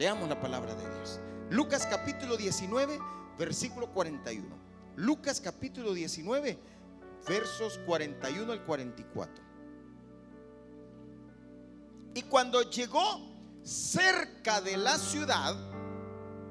Leamos la palabra de Dios. Lucas capítulo 19, versículo 41. Lucas capítulo 19, versos 41 al 44. Y cuando llegó cerca de la ciudad,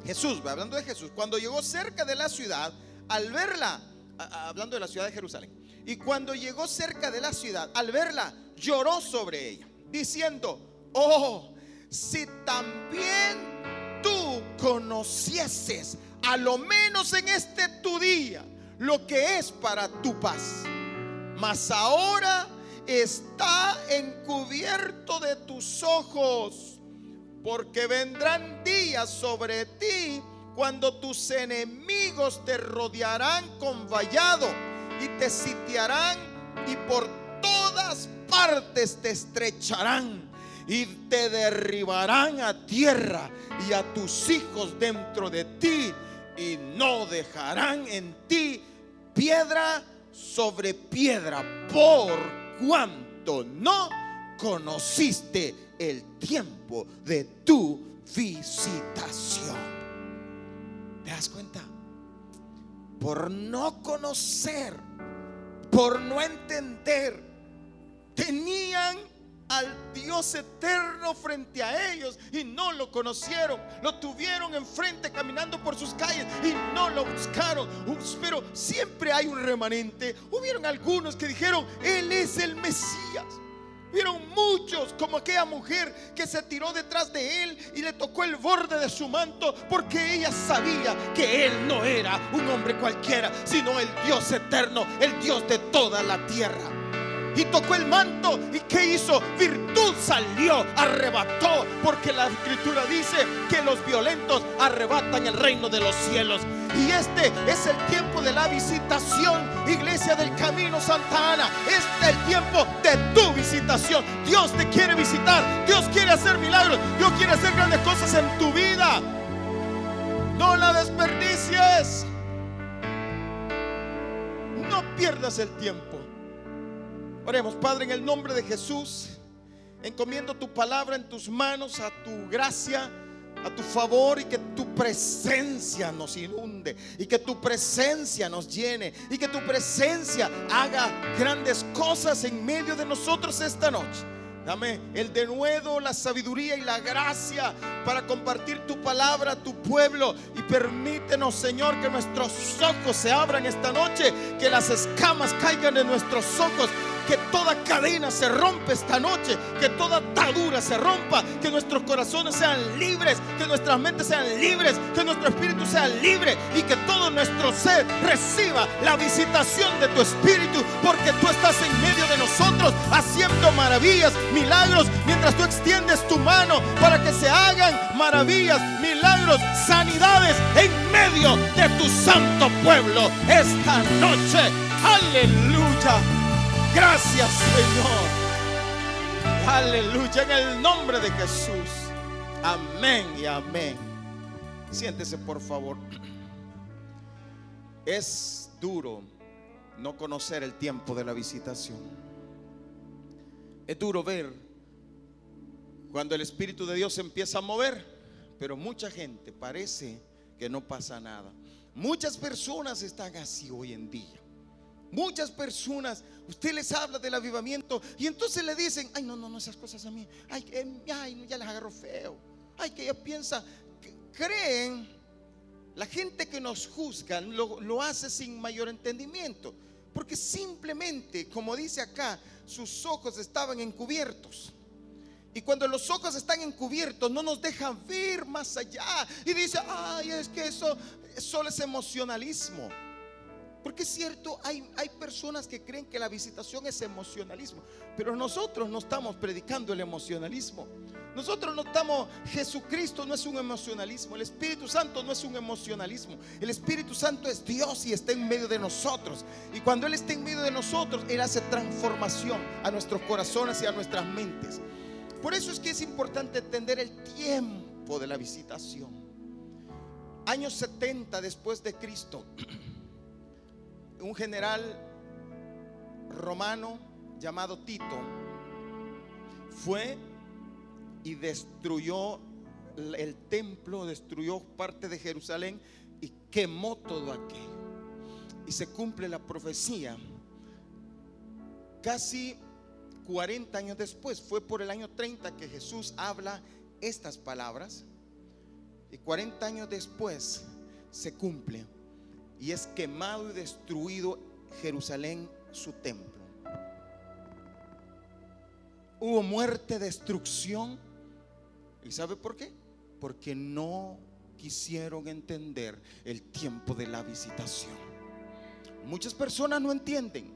Jesús, hablando de Jesús, cuando llegó cerca de la ciudad, al verla, hablando de la ciudad de Jerusalén, y cuando llegó cerca de la ciudad, al verla, lloró sobre ella, diciendo, oh, si también tú conocieses, a lo menos en este tu día, lo que es para tu paz. Mas ahora está encubierto de tus ojos, porque vendrán días sobre ti cuando tus enemigos te rodearán con vallado y te sitiarán y por todas partes te estrecharán y te derribarán a tierra y a tus hijos dentro de ti y no dejarán en ti piedra sobre piedra por cuanto no conociste el tiempo de tu visitación. ¿Te das cuenta? Por no conocer, por no entender, tenían al Dios eterno frente a ellos y no lo conocieron. Lo tuvieron enfrente caminando por sus calles y no lo buscaron. Pero siempre hay un remanente. Hubieron algunos que dijeron, Él es el Mesías. Vieron muchos, como aquella mujer que se tiró detrás de él y le tocó el borde de su manto porque ella sabía que él no era un hombre cualquiera, sino el Dios eterno, el Dios de toda la tierra y tocó el manto. ¿Y qué hizo? Virtud salió, arrebató, porque la escritura dice que los violentos arrebatan el reino de los cielos. Y este es el tiempo de la visitación, iglesia del camino Santa Ana. Este es el tiempo de tu visitación. Dios te quiere visitar, Dios quiere hacer milagros, Dios quiere hacer grandes cosas en tu vida. No la desperdicies. No pierdas el tiempo. Oremos, Padre, en el nombre de Jesús, encomiendo tu palabra en tus manos, a tu gracia, a tu favor y que tu presencia nos inunde y que tu presencia nos llene y que tu presencia haga grandes cosas en medio de nosotros esta noche. Dame el denuedo, la sabiduría y la gracia para compartir tu palabra a tu pueblo. Y permítenos, Señor, que nuestros ojos se abran esta noche, que las escamas caigan en nuestros ojos que toda cadena se rompe esta noche, que toda atadura se rompa, que nuestros corazones sean libres, que nuestras mentes sean libres, que nuestro espíritu sea libre y que todo nuestro ser reciba la visitación de tu espíritu, porque tú estás en medio de nosotros haciendo maravillas, milagros, mientras tú extiendes tu mano para que se hagan maravillas, milagros, sanidades en medio de tu santo pueblo esta noche. Aleluya. Gracias, Señor. Aleluya. En el nombre de Jesús. Amén y amén. Siéntese, por favor. Es duro no conocer el tiempo de la visitación. Es duro ver cuando el Espíritu de Dios empieza a mover, pero mucha gente parece que no pasa nada. Muchas personas están así hoy en día. Muchas personas, usted les habla del avivamiento y entonces le dicen, ay, no, no, no, esas cosas a mí, ay, ay ya les agarro feo, ay, que ella piensa, creen, la gente que nos juzga lo, lo hace sin mayor entendimiento, porque simplemente, como dice acá, sus ojos estaban encubiertos. Y cuando los ojos están encubiertos, no nos dejan ver más allá. Y dice, ay, es que eso solo es emocionalismo. Porque es cierto, hay, hay personas que creen que la visitación es emocionalismo, pero nosotros no estamos predicando el emocionalismo. Nosotros no estamos, Jesucristo no es un emocionalismo, el Espíritu Santo no es un emocionalismo. El Espíritu Santo es Dios y está en medio de nosotros. Y cuando Él está en medio de nosotros, Él hace transformación a nuestros corazones y a nuestras mentes. Por eso es que es importante entender el tiempo de la visitación. Años 70 después de Cristo. un general romano llamado Tito fue y destruyó el templo, destruyó parte de Jerusalén y quemó todo aquello. Y se cumple la profecía. Casi 40 años después, fue por el año 30 que Jesús habla estas palabras. Y 40 años después se cumple. Y es quemado y destruido Jerusalén, su templo. Hubo muerte, destrucción. ¿Y sabe por qué? Porque no quisieron entender el tiempo de la visitación. Muchas personas no entienden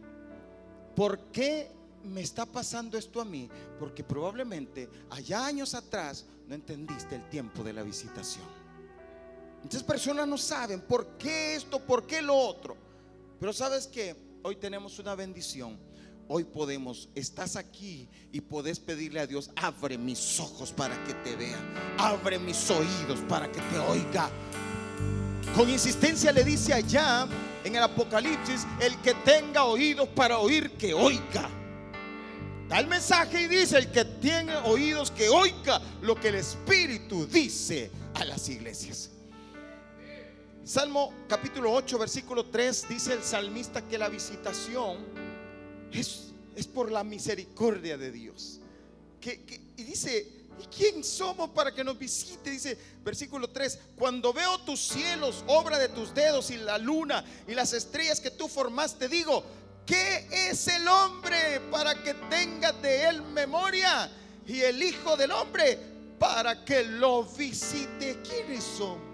por qué me está pasando esto a mí, porque probablemente allá años atrás no entendiste el tiempo de la visitación. Muchas personas no saben por qué esto, por qué lo otro. Pero sabes que hoy tenemos una bendición. Hoy podemos, estás aquí y podés pedirle a Dios, abre mis ojos para que te vea, abre mis oídos para que te oiga. Con insistencia le dice allá en el Apocalipsis, el que tenga oídos para oír, que oiga. Da el mensaje y dice, el que tiene oídos, que oiga lo que el Espíritu dice a las iglesias. Salmo capítulo 8, versículo 3, dice el salmista que la visitación es, es por la misericordia de Dios. y dice, ¿y quién somos para que nos visite? Dice versículo 3, cuando veo tus cielos, obra de tus dedos y la luna y las estrellas que tú formaste, digo, ¿qué es el hombre para que tenga de él memoria? Y el Hijo del Hombre para que lo visite. ¿Quiénes somos?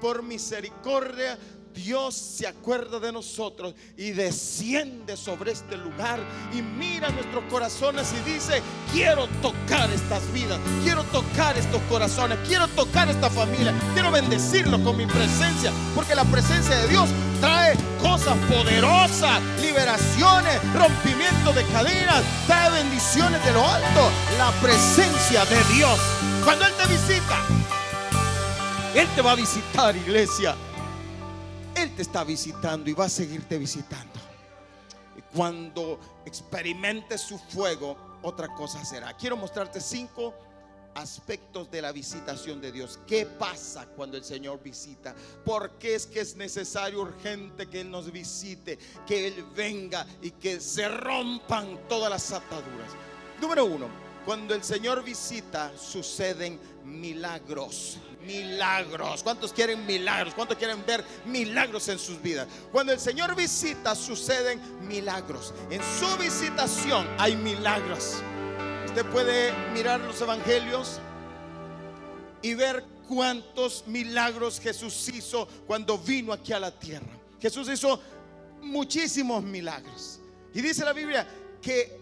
Por misericordia, Dios se acuerda de nosotros y desciende sobre este lugar y mira nuestros corazones y dice, quiero tocar estas vidas, quiero tocar estos corazones, quiero tocar esta familia, quiero bendecirlo con mi presencia, porque la presencia de Dios trae cosas poderosas, liberaciones, rompimiento de cadenas, trae bendiciones de lo alto, la presencia de Dios. Cuando Él te visita, él te va a visitar, iglesia. Él te está visitando y va a seguirte visitando. Y cuando experimentes su fuego, otra cosa será. Quiero mostrarte cinco aspectos de la visitación de Dios. ¿Qué pasa cuando el Señor visita? ¿Por qué es que es necesario urgente que Él nos visite, que Él venga y que se rompan todas las ataduras? Número uno, cuando el Señor visita suceden milagros milagros. ¿Cuántos quieren milagros? ¿Cuántos quieren ver milagros en sus vidas? Cuando el Señor visita, suceden milagros. En su visitación hay milagros. Usted puede mirar los evangelios y ver cuántos milagros Jesús hizo cuando vino aquí a la tierra. Jesús hizo muchísimos milagros. Y dice la Biblia que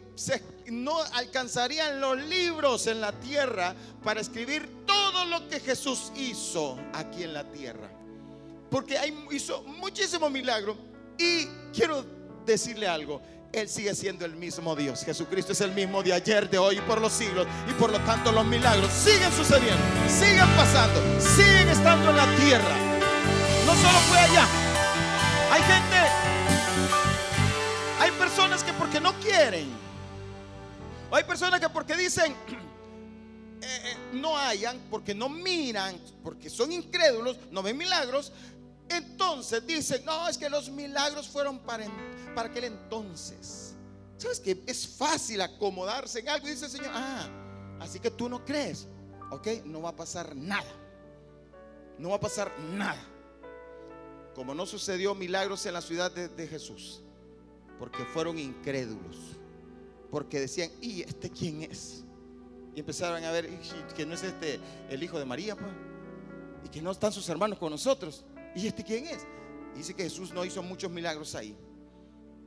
no alcanzarían los libros en la tierra para escribir todo lo que Jesús hizo aquí en la tierra. Porque hizo muchísimos milagros. Y quiero decirle algo. Él sigue siendo el mismo Dios. Jesucristo es el mismo de ayer, de hoy y por los siglos. Y por lo tanto los milagros siguen sucediendo, siguen pasando, siguen estando en la tierra. No solo fue allá. Hay gente, hay personas que porque no quieren hay personas que porque dicen, eh, eh, no hayan, porque no miran, porque son incrédulos, no ven milagros, entonces dicen, no, es que los milagros fueron para, para aquel entonces. ¿Sabes que es fácil acomodarse en algo? Y dice el Señor, ah, así que tú no crees, ok, no va a pasar nada. No va a pasar nada. Como no sucedió milagros en la ciudad de Jesús, porque fueron incrédulos porque decían, ¿y este quién es? Y empezaron a ver que no es este el hijo de María, pues, y que no están sus hermanos con nosotros. ¿Y este quién es? dice que Jesús no hizo muchos milagros ahí.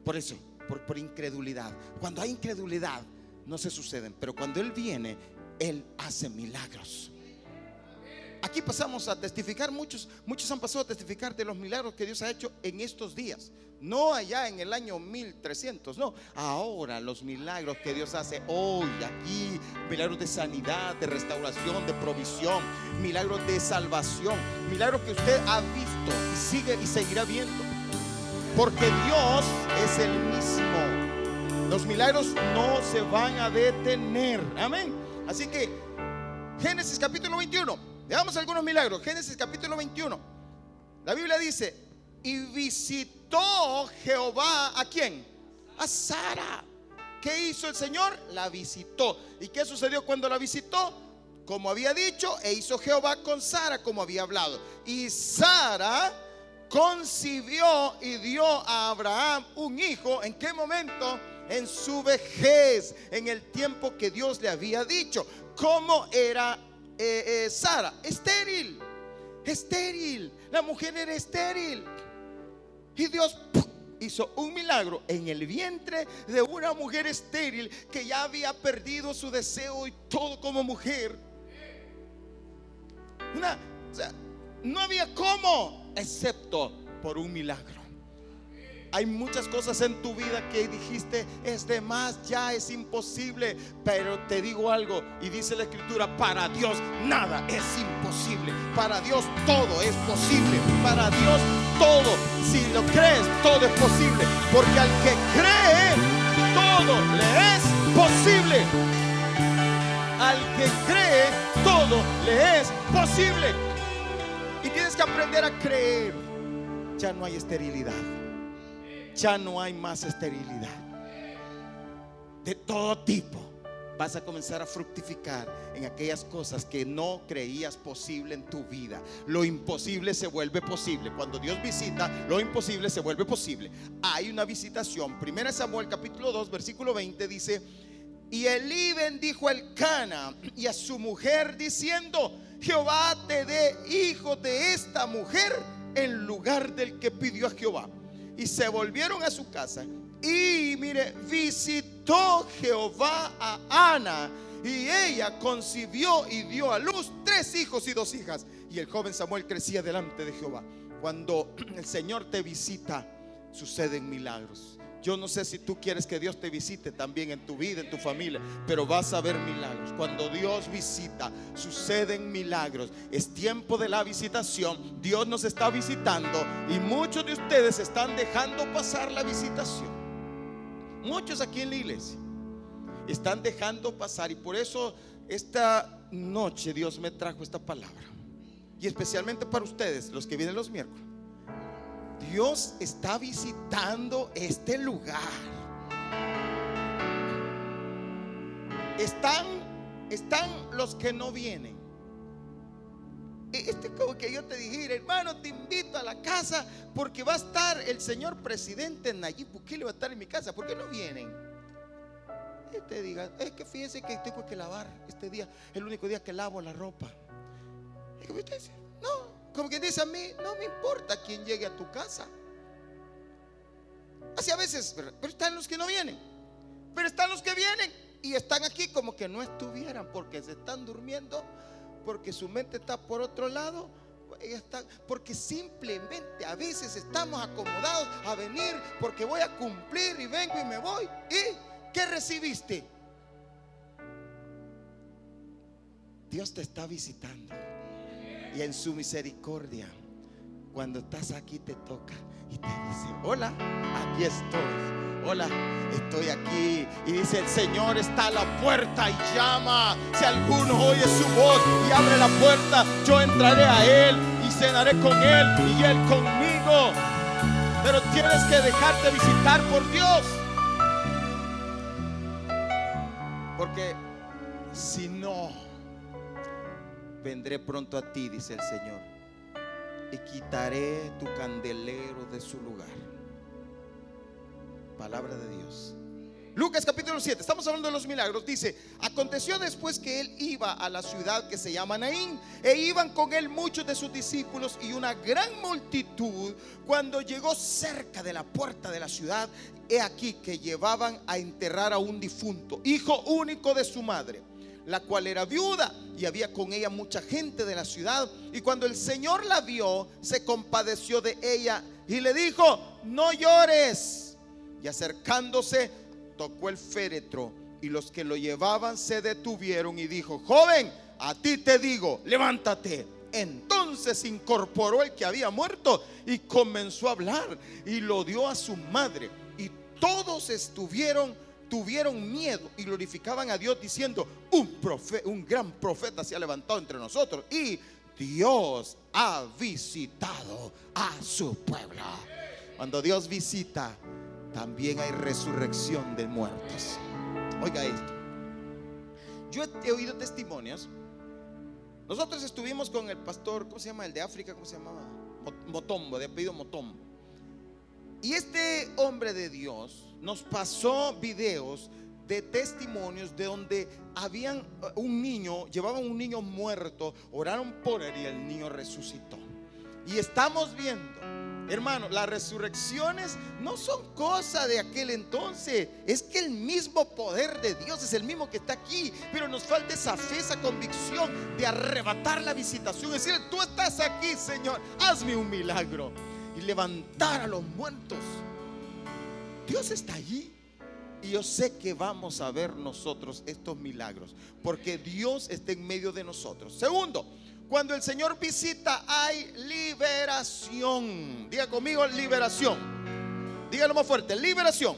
Por eso, por, por incredulidad. Cuando hay incredulidad, no se suceden. Pero cuando Él viene, Él hace milagros. Aquí pasamos a testificar, muchos, muchos han pasado a testificar de los milagros que Dios ha hecho en estos días. No allá en el año 1300, no. Ahora los milagros que Dios hace hoy, aquí, milagros de sanidad, de restauración, de provisión, milagros de salvación, milagros que usted ha visto y sigue y seguirá viendo. Porque Dios es el mismo. Los milagros no se van a detener. Amén. Así que Génesis capítulo 21 Veamos algunos milagros. Génesis capítulo 21. La Biblia dice, y visitó Jehová a quién? A Sara. ¿Qué hizo el Señor? La visitó. ¿Y qué sucedió cuando la visitó? Como había dicho, e hizo Jehová con Sara como había hablado. Y Sara concibió y dio a Abraham un hijo. ¿En qué momento? En su vejez, en el tiempo que Dios le había dicho. ¿Cómo era eh, eh, Sara? Estéril, estéril. La mujer era estéril. Y Dios hizo un milagro en el vientre de una mujer estéril que ya había perdido su deseo y todo como mujer. no había cómo, excepto por un milagro. Hay muchas cosas en tu vida que dijiste, es de más, ya es imposible. Pero te digo algo, y dice la escritura, para Dios nada es imposible. Para Dios todo es posible. Para Dios todo, si lo crees, todo es posible. Porque al que cree, todo le es posible. Al que cree, todo le es posible. Y tienes que aprender a creer. Ya no hay esterilidad ya no hay más esterilidad. De todo tipo. Vas a comenzar a fructificar en aquellas cosas que no creías posible en tu vida. Lo imposible se vuelve posible. Cuando Dios visita, lo imposible se vuelve posible. Hay una visitación. 1 Samuel capítulo 2, versículo 20 dice, y Elí bendijo al Cana y a su mujer diciendo, Jehová te dé hijo de esta mujer en lugar del que pidió a Jehová y se volvieron a su casa. Y mire, visitó Jehová a Ana y ella concibió y dio a luz tres hijos y dos hijas. Y el joven Samuel crecía delante de Jehová. Cuando el Señor te visita, suceden milagros. Yo no sé si tú quieres que Dios te visite también en tu vida, en tu familia, pero vas a ver milagros. Cuando Dios visita, suceden milagros. Es tiempo de la visitación. Dios nos está visitando y muchos de ustedes están dejando pasar la visitación. Muchos aquí en la iglesia están dejando pasar y por eso esta noche Dios me trajo esta palabra. Y especialmente para ustedes, los que vienen los miércoles. Dios está visitando este lugar. Están, están los que no vienen. Este como que yo te dijera, hermano, te invito a la casa porque va a estar el señor presidente Nayib Bukele va a estar en mi casa. ¿Por qué no vienen? Y te diga, es que fíjese que tengo que lavar este día, el único día que lavo la ropa. Y no, como quien dice a mí, no me importa quién llegue a tu casa. Así a veces, pero están los que no vienen. Pero están los que vienen y están aquí como que no estuvieran porque se están durmiendo, porque su mente está por otro lado. porque simplemente a veces estamos acomodados a venir porque voy a cumplir y vengo y me voy. ¿Y qué recibiste? Dios te está visitando y en su misericordia, cuando estás aquí te toca y te dice, hola, aquí estoy. Hola, estoy aquí. Y dice, el Señor está a la puerta y llama. Si alguno oye su voz y abre la puerta, yo entraré a Él y cenaré con Él y Él conmigo. Pero tienes que dejarte visitar por Dios. Porque si no, vendré pronto a ti, dice el Señor, y quitaré tu candelero de su lugar. Palabra de Dios. Lucas capítulo 7, estamos hablando de los milagros. Dice, aconteció después que él iba a la ciudad que se llama Naín, e iban con él muchos de sus discípulos y una gran multitud. Cuando llegó cerca de la puerta de la ciudad, he aquí que llevaban a enterrar a un difunto, hijo único de su madre la cual era viuda y había con ella mucha gente de la ciudad. Y cuando el Señor la vio, se compadeció de ella y le dijo, no llores. Y acercándose, tocó el féretro y los que lo llevaban se detuvieron y dijo, joven, a ti te digo, levántate. Entonces incorporó el que había muerto y comenzó a hablar y lo dio a su madre. Y todos estuvieron tuvieron miedo y glorificaban a Dios diciendo, un, un gran profeta se ha levantado entre nosotros y Dios ha visitado a su pueblo. Cuando Dios visita, también hay resurrección de muertos. Oiga esto. Yo he oído testimonios. Nosotros estuvimos con el pastor, ¿cómo se llama? El de África, ¿cómo se llamaba? Motombo, de apellido Motombo. Y este hombre de Dios nos pasó videos de testimonios de donde habían eh, un niño, llevaban un niño muerto, oraron por él y el niño resucitó. Y estamos viendo, hermano, las resurrecciones no son cosa de aquel entonces, es que el mismo poder de Dios es el mismo que está aquí, pero nos falta esa fe, esa convicción de arrebatar la visitación, es decir, tú estás aquí, Señor, hazme un milagro y levantar a los muertos. Dios está allí. Y yo sé que vamos a ver nosotros estos milagros, porque Dios está en medio de nosotros. Segundo, cuando el Señor visita hay liberación. Diga conmigo liberación. Dígalo más fuerte, liberación.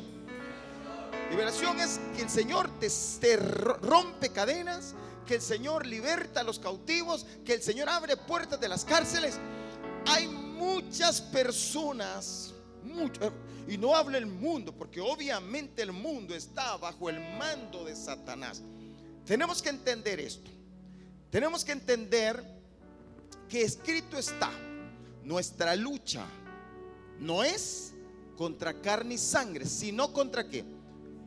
Liberación es que el Señor te, te rompe cadenas, que el Señor liberta a los cautivos, que el Señor abre puertas de las cárceles. Hay muchas personas, muchas y no habla el mundo, porque obviamente el mundo está bajo el mando de Satanás. Tenemos que entender esto. Tenemos que entender que escrito está, nuestra lucha no es contra carne y sangre, sino contra qué?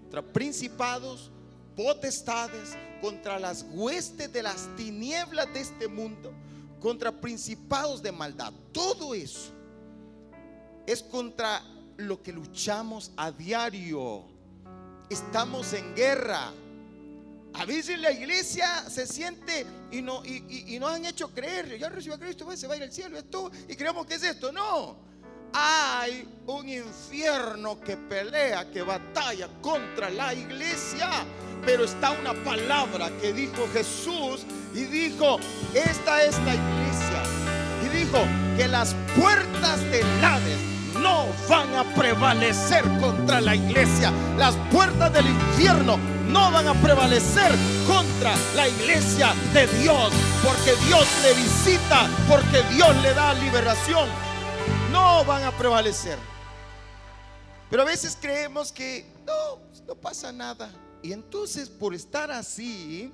Contra principados, potestades, contra las huestes de las tinieblas de este mundo, contra principados de maldad. Todo eso es contra lo que luchamos a diario. Estamos en guerra. A veces la iglesia se siente y, no, y, nos han hecho creer, ya recibió a Cristo, pues, se va a ir al cielo, esto, y creemos que es esto. No, hay un infierno que pelea, que batalla contra la iglesia. Pero está una palabra que dijo Jesús y dijo, esta es la iglesia. Y dijo que las puertas del Hades no van a prevalecer contra la iglesia. Las puertas del infierno no van a prevalecer contra la iglesia de Dios. Porque Dios le visita, porque Dios le da liberación. No van a prevalecer. Pero a veces creemos que no, no pasa nada. Y entonces por estar así,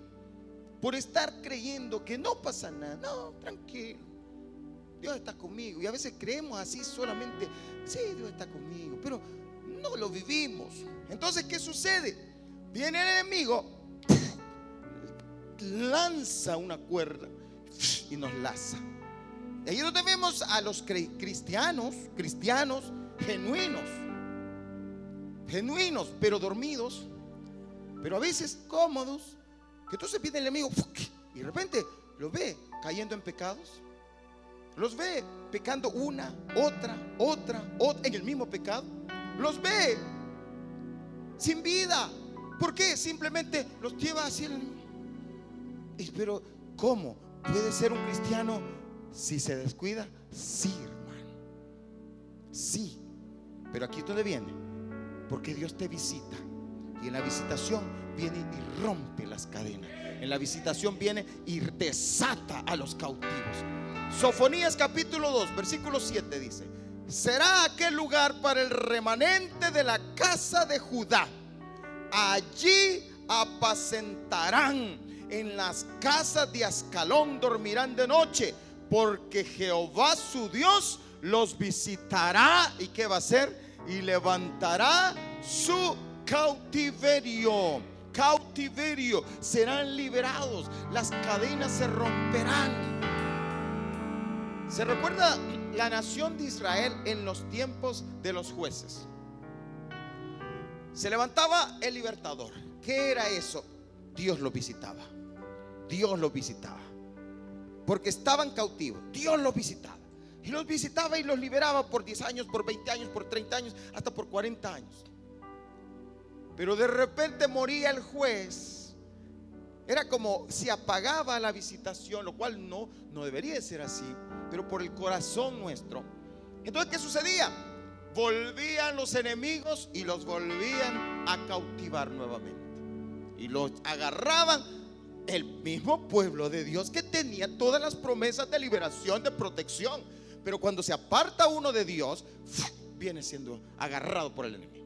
por estar creyendo que no pasa nada, no, tranquilo Dios está conmigo. Y a veces creemos así solamente, sí, Dios está conmigo, pero no lo vivimos. Entonces, ¿qué sucede? Viene el enemigo, lanza una cuerda y nos laza. Y ahí donde vemos a los cristianos, cristianos genuinos, genuinos, pero dormidos, pero a veces cómodos, que entonces viene el enemigo y de repente lo ve cayendo en pecados los ve pecando una, otra, otra, otra, en el mismo pecado. Los ve sin vida. ¿Por qué? Simplemente los lleva hacia el... Pero, ¿cómo? ¿Puede ser un cristiano si se descuida? Sí, hermano. Sí. Pero aquí dónde viene. Porque Dios te visita. Y en la visitación viene y rompe las cadenas. En la visitación viene y desata a los cautivos. Sofonías capítulo 2, versículo 7 dice, será aquel lugar para el remanente de la casa de Judá. Allí apacentarán en las casas de Ascalón, dormirán de noche, porque Jehová su Dios los visitará y qué va a hacer? Y levantará su cautiverio. Cautiverio, serán liberados, las cadenas se romperán ¿Se recuerda la nación de Israel en los tiempos de los jueces? Se levantaba el libertador. ¿Qué era eso? Dios lo visitaba. Dios lo visitaba. Porque estaban cautivos. Dios los visitaba. Y los visitaba y los liberaba por 10 años, por 20 años, por 30 años, hasta por 40 años. Pero de repente moría el juez. Era como si apagaba la visitación, lo cual no, no debería de ser así pero por el corazón nuestro. Entonces, ¿qué sucedía? Volvían los enemigos y los volvían a cautivar nuevamente. Y los agarraban el mismo pueblo de Dios que tenía todas las promesas de liberación, de protección. Pero cuando se aparta uno de Dios, viene siendo agarrado por el enemigo.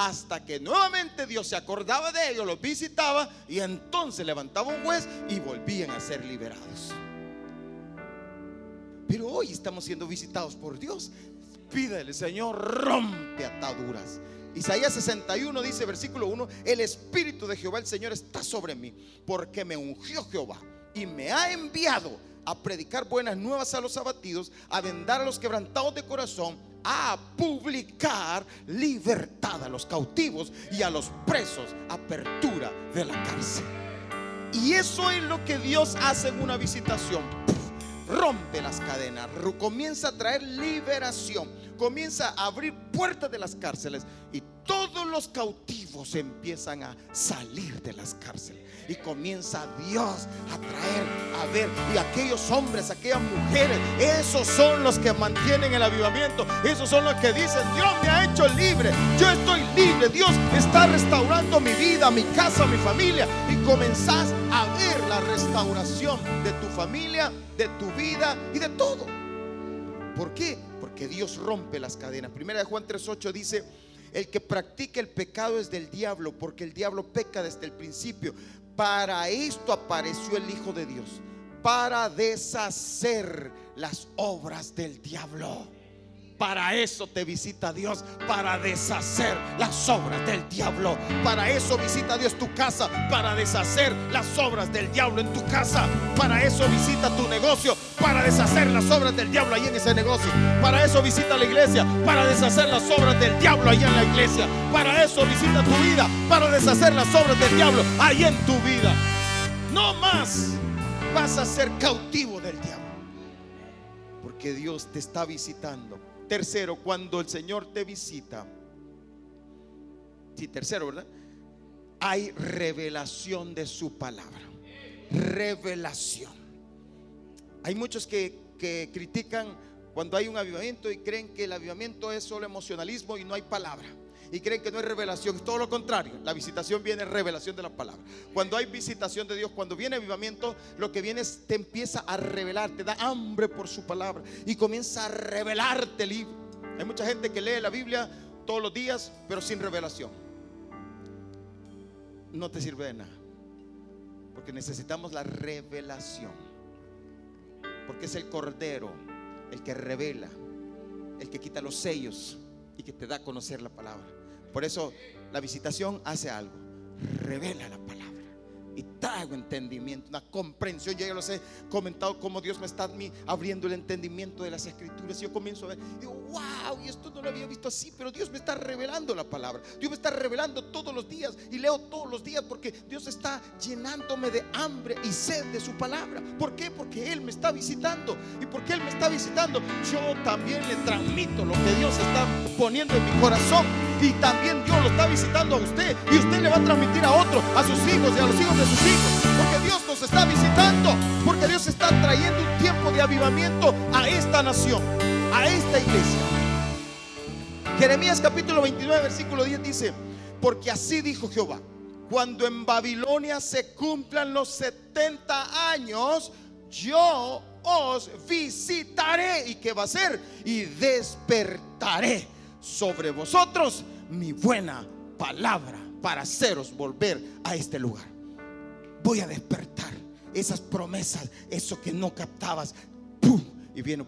Hasta que nuevamente Dios se acordaba de ellos, los visitaba y entonces levantaba un juez y volvían a ser liberados. Pero hoy estamos siendo visitados por Dios. Pídele, Señor, rompe ataduras. Isaías 61 dice, versículo 1, el Espíritu de Jehová el Señor está sobre mí, porque me ungió Jehová y me ha enviado a predicar buenas nuevas a los abatidos, a vendar a los quebrantados de corazón, a publicar libertad a los cautivos y a los presos, apertura de la cárcel. Y eso es lo que Dios hace en una visitación. rompe las cadenas, comienza a traer liberación, comienza a abrir puertas de las cárceles y todos los cautivos empiezan a salir de las cárceles y comienza Dios a traer, a ver, y aquellos hombres, aquellas mujeres, esos son los que mantienen el avivamiento, esos son los que dicen, Dios me ha hecho libre, yo estoy libre, Dios está restaurando mi vida, mi casa, mi familia, y comenzás a ver la restauración de tu familia, de tu vida y de todo. ¿Por qué? Porque Dios rompe las cadenas. Primera de Juan 3:8 dice, el que practica el pecado es del diablo, porque el diablo peca desde el principio. Para esto apareció el Hijo de Dios, para deshacer las obras del diablo. Para eso te visita Dios, para deshacer las obras del diablo. Para eso visita Dios tu casa, para deshacer las obras del diablo en tu casa. Para eso visita tu negocio, para deshacer las obras del diablo ahí en ese negocio. Para eso visita la iglesia, para deshacer las obras del diablo ahí en la iglesia. Para eso visita tu vida, para deshacer las obras del diablo ahí en tu vida. No más vas a ser cautivo del diablo. Porque Dios te está visitando Tercero, cuando el Señor te visita, sí, tercero, ¿verdad? Hay revelación de su palabra. Revelación. Hay muchos que, que critican cuando hay un avivamiento y creen que el avivamiento es solo emocionalismo y no hay palabra y creen que no es revelación. Es todo lo contrario. La visitación viene revelación de la palabra. Cuando hay visitación de Dios, cuando viene avivamiento, lo que viene es te empieza a revelar, te da hambre por su palabra y comienza a revelarte el libro. Hay mucha gente que lee la Biblia todos los días, pero sin revelación. No te sirve de nada. Porque necesitamos la revelación. Porque es el Cordero el que revela, el que quita los sellos y que te da a conocer la palabra. Por eso la visitación hace algo, revela la palabra y traigo entendimiento, una comprensión. Yo ya los he comentado cómo Dios me está abriendo el entendimiento de las escrituras. Y yo comienzo a ver, digo, wow, y esto no lo había visto así, pero Dios me está revelando la palabra. Dios me está revelando todos los días y leo todos los días porque Dios está llenándome de hambre y sed de su palabra. ¿Por qué? Porque Él me está visitando. Y porque Él me está visitando, yo también le transmito lo que Dios está poniendo en mi corazón. Y también Dios lo está visitando a usted. Y usted le va a transmitir a otro, a sus hijos y a los hijos de Porque Dios nos está visitando. Porque Dios está trayendo un tiempo de avivamiento a esta nación, a esta iglesia. Jeremías capítulo 29, versículo 10 dice, porque así dijo Jehová, cuando en Babilonia se cumplan los 70 años, yo os visitaré. ¿Y qué va a ser? Y despertaré sobre vosotros mi buena palabra para haceros volver a este lugar. Voy a despertar esas promesas, eso que no captabas. Y viene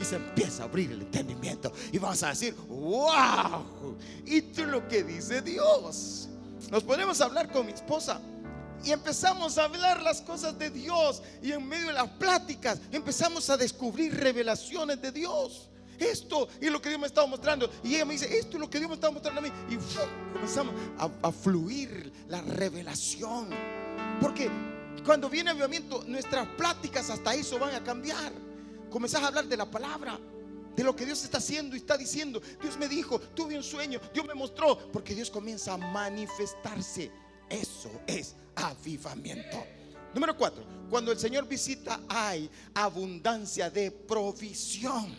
y se empieza a abrir el entendimiento. Y vas a decir, wow. Y tú lo que dice Dios. Nos podemos hablar con mi esposa y empezamos a hablar las cosas de Dios. Y en medio de las pláticas empezamos a descubrir revelaciones de Dios esto es lo que Dios me estaba mostrando. Y ella me dice, esto es lo que Dios me estaba mostrando a mí. Y comenzamos a, fluir la revelación. Porque cuando viene avivamiento, nuestras pláticas hasta eso van a cambiar. Comenzás a hablar de la palabra, de lo que Dios está haciendo y está diciendo. Dios me dijo, tuve un sueño, Dios me mostró, porque Dios comienza a manifestarse. Eso es avivamiento. Número cuatro, cuando el Señor visita hay abundancia de provisión.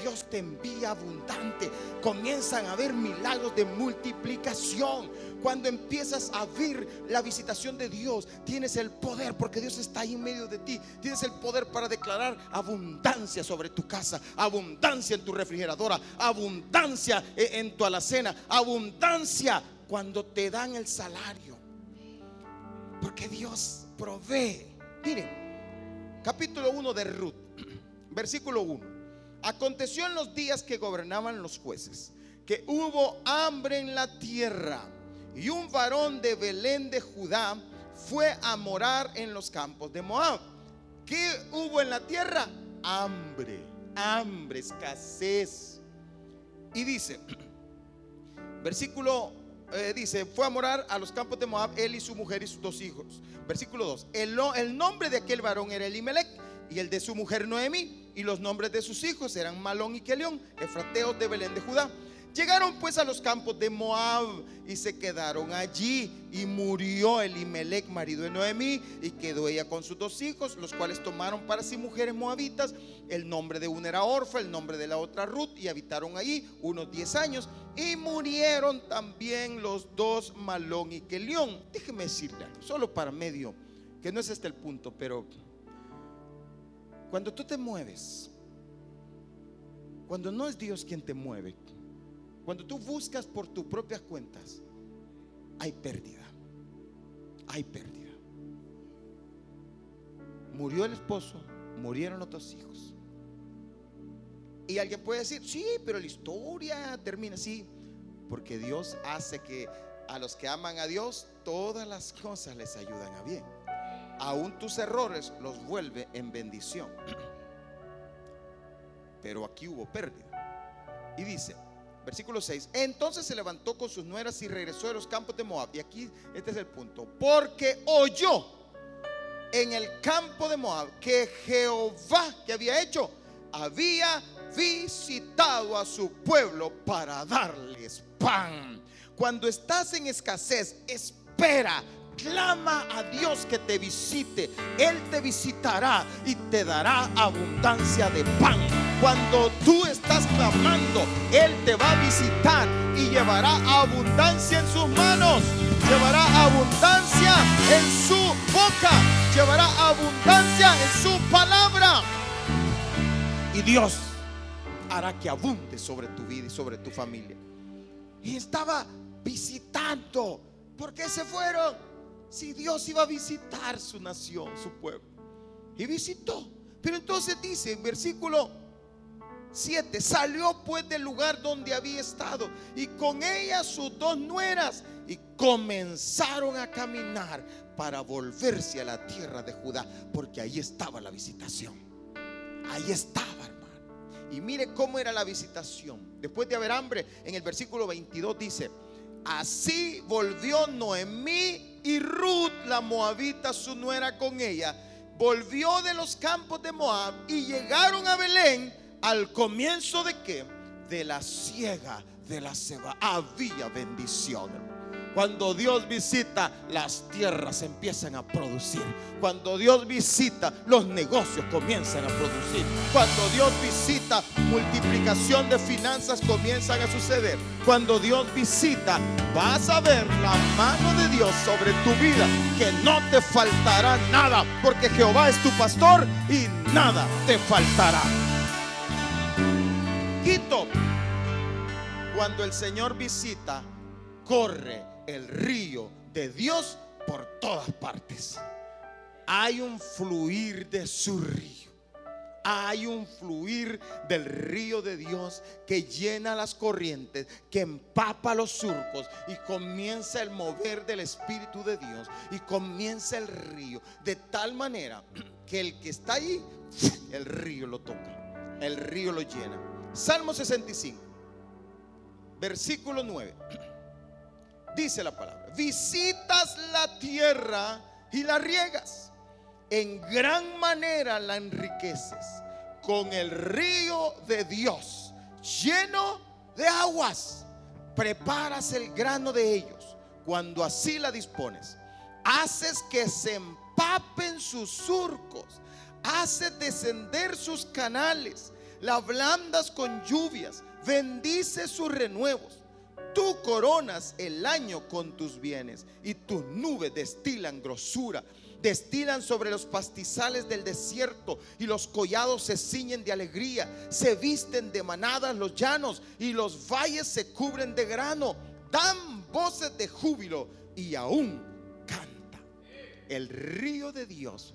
Dios te envía abundante. Comienzan a ver milagros de multiplicación. Cuando empiezas a ver la visitación de Dios, tienes el poder porque Dios está ahí en medio de ti. Tienes el poder para declarar abundancia sobre tu casa, abundancia en tu refrigeradora, abundancia en tu alacena, abundancia cuando te dan el salario. Porque Dios provee. Miren, capítulo 1 de Ruth, versículo 1. Aconteció en los días que gobernaban los jueces que hubo hambre en la tierra y un varón de Belén de Judá fue a morar en los campos de Moab. ¿Qué hubo en la tierra? Hambre, hambre, escasez. Y dice, versículo eh, dice, fue a morar a los campos de Moab, él y su mujer y sus dos hijos. Versículo 2, el, nombre de aquel varón era Elimelech y el de su mujer Noemi y los nombres de sus hijos eran Malón y Kelión, efrateos de Belén de Judá. Llegaron pues a los campos de Moab y se quedaron allí. Y murió Elimelech, marido de Noemí, y quedó ella con sus dos hijos, los cuales tomaron para sí mujeres moabitas. El nombre de una era Orfa, el nombre de la otra Ruth, y habitaron allí unos diez años. Y murieron también los dos Malón y Kelión. Déjeme decirle, solo para medio, que no es este el punto, pero cuando tú te mueves, cuando no es Dios quien te mueve, cuando tú buscas por tus propias cuentas, hay pérdida. Hay pérdida. Murió el esposo, murieron los dos hijos. Y alguien puede decir, sí, pero la historia termina así. Porque Dios hace que a los que aman a Dios, todas las cosas les ayudan a bien. Aún tus errores los vuelve en bendición. Pero aquí hubo pérdida. Y dice, Versículo 6. Entonces se levantó con sus nueras y regresó de los campos de Moab. Y aquí este es el punto. Porque oyó en el campo de Moab que Jehová que había hecho había visitado a su pueblo para darles pan. Cuando estás en escasez, espera Clama a Dios que te visite. Él te visitará y te dará abundancia de pan. Cuando tú estás clamando, Él te va a visitar y llevará abundancia en sus manos. Llevará abundancia en su boca. Llevará abundancia en su palabra. Y Dios hará que abunde sobre tu vida y sobre tu familia. Y estaba visitando. ¿Por qué se fueron? Si Dios iba a visitar su nación, su pueblo. Y visitó. Pero entonces dice en versículo 7, salió pues del lugar donde había estado y con ella sus dos nueras y comenzaron a caminar para volverse a la tierra de Judá, porque ahí estaba la visitación. Ahí estaba, hermano. Y mire cómo era la visitación. Después de haber hambre, en el versículo 22 dice, así volvió Noemí y Ruth, la moabita, su nuera con ella, volvió de los campos de Moab y llegaron a Belén al comienzo de qué? De la siega de la ceba. Había bendición. Cuando Dios visita, las tierras empiezan a producir. Cuando Dios visita, los negocios comienzan a producir. Cuando Dios visita, multiplicación de finanzas comienzan a suceder. Cuando Dios visita, vas a ver la mano de Dios sobre tu vida, que no te faltará nada, porque Jehová es tu pastor y nada te faltará. Quito, cuando el Señor visita, corre el río de Dios por todas partes. Hay un fluir de su río. Hay un fluir del río de Dios que llena las corrientes, que empapa los surcos y comienza el mover del Espíritu de Dios y comienza el río de tal manera que el que está ahí, el río lo toca, el río lo llena. Salmo 65, versículo 9 dice la palabra, visitas la tierra y la riegas, en gran manera la enriqueces con el río de Dios lleno de aguas. Preparas el grano de ellos cuando así la dispones. Haces que se empapen sus surcos, haces descender sus canales, la ablandas con lluvias, bendice sus renuevos. Tú coronas el año con tus bienes y tus nubes destilan grosura destilan sobre los pastizales del desierto y los collados se ciñen de alegría, se visten de manadas los llanos y los valles se cubren de grano, dan voces de júbilo y aún canta. El río de Dios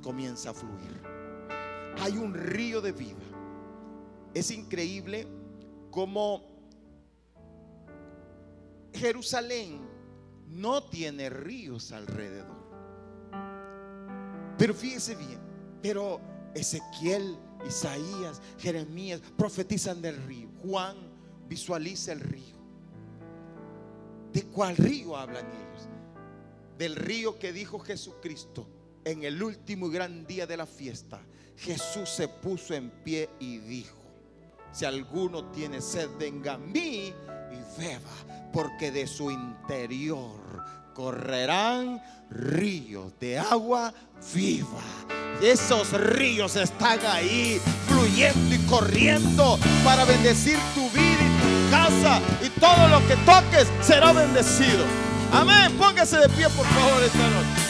comienza a fluir. Hay un río de vida. Es increíble cómo Jerusalén no tiene ríos alrededor. Pero fíjese bien, pero Ezequiel, Isaías, Jeremías profetizan del río. Juan visualiza el río. ¿De cuál río hablan ellos? Del río que dijo Jesucristo en el último y gran día de la fiesta. Jesús se puso en pie y dijo, si alguno tiene sed, venga a mí y beba, porque de su interior correrán ríos de agua viva. Esos ríos están ahí fluyendo y corriendo para bendecir tu vida y tu casa. Y todo lo que toques será bendecido. Amén. Póngase de pie, por favor, esta noche.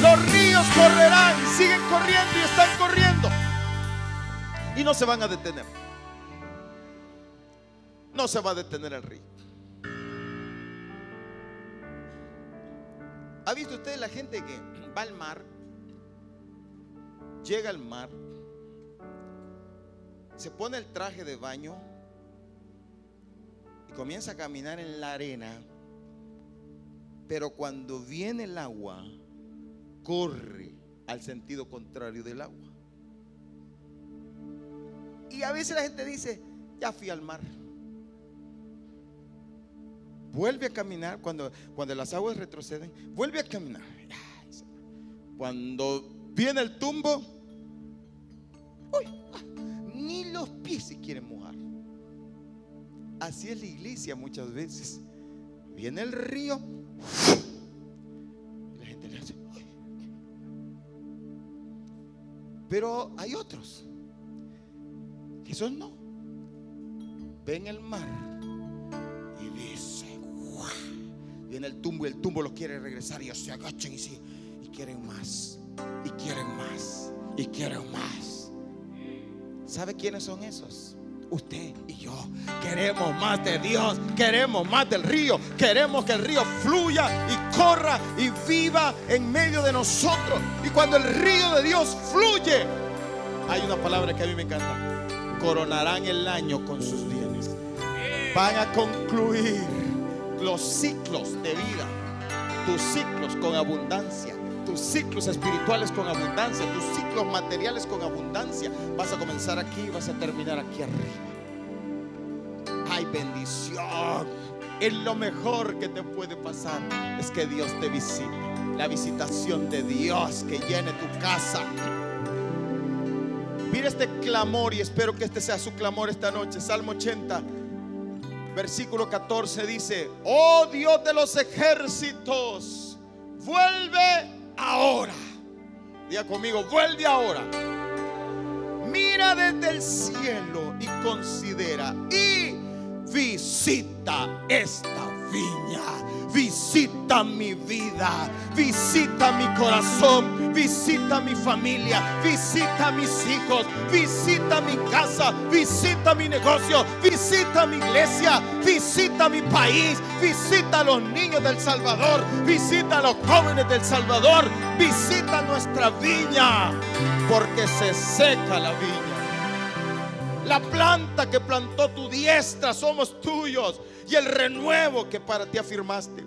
Los ríos correrán, siguen corriendo y están corriendo. Y no se van a detener. No se va a detener el río. ¿Ha visto usted la gente que va al mar? Llega al mar, se pone el traje de baño y comienza a caminar en la arena, pero cuando viene el agua, corre al sentido contrario del agua. Y a veces la gente dice, ya fui al mar vuelve a caminar cuando, cuando las aguas retroceden, vuelve a caminar. Cuando viene el tumbo, ni los pies se quieren mojar. Así es la iglesia muchas veces. Viene el río, y la gente le hace. Pero hay otros son no. Ven el mar Viene el tumbo y el tumbo los quiere regresar y ellos se agachan y, y quieren más, y quieren más, y quieren más. ¿Sabe quiénes son esos? Usted y yo queremos más de Dios, queremos más del río, queremos que el río fluya y corra y viva en medio de nosotros. Y cuando el río de Dios fluye, hay una palabra que a mí me encanta, coronarán el año con sus bienes. Van a concluir los ciclos de vida, tus ciclos con abundancia, tus ciclos espirituales con abundancia, tus ciclos materiales con abundancia. Vas a comenzar aquí y vas a terminar aquí arriba. Hay bendición. Es lo mejor que te puede pasar es que Dios te visite. La visitación de Dios que llene tu casa. Mira este clamor y espero que este sea su clamor esta noche. Salmo 80 versículo 14 dice, oh Dios de los ejércitos, vuelve ahora. Diga conmigo, vuelve ahora. Mira desde el cielo y considera y visita esta viña visita mi vida, visita mi corazón, visita mi familia, visita mis hijos, visita mi casa, visita mi negocio, visita mi iglesia, visita mi país, visita a los niños del Salvador, visita a los jóvenes del Salvador, visita nuestra viña, porque se seca la viña. La planta que plantó tu diestra somos tuyos y el renuevo que para ti afirmaste.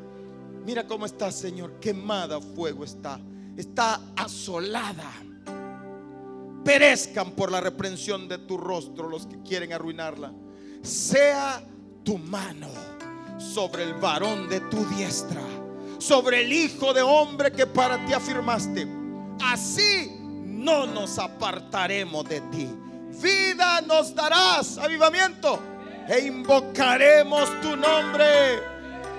Mira cómo está, Señor, quemada fuego está, está asolada. Perezcan por la reprensión de tu rostro los que quieren arruinarla. Sea tu mano sobre el varón de tu diestra, sobre el hijo de hombre que para ti afirmaste. Así no nos apartaremos de ti. Vida nos darás, avivamiento e invocaremos tu nombre.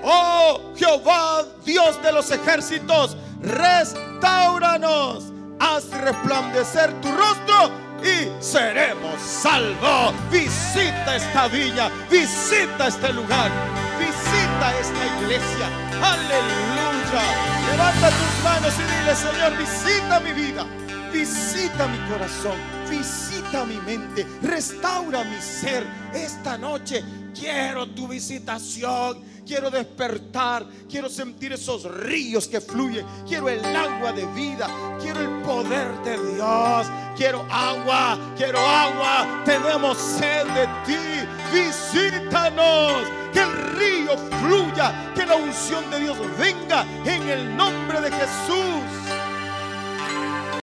Oh Jehová, Dios de los ejércitos, restauranos, haz resplandecer tu rostro y seremos salvos. Visita esta villa, visita este lugar, visita esta iglesia. Aleluya. Levanta tus manos y dile, Señor, visita mi vida, visita mi corazón, visita mi mente, restaura mi ser esta noche. Quiero tu visitación quiero despertar, quiero sentir esos ríos que fluyen, quiero el agua de vida, quiero el poder de Dios, quiero agua, quiero agua, tenemos sed de ti, visítanos, que el río fluya, que la unción de Dios venga en el nombre de Jesús.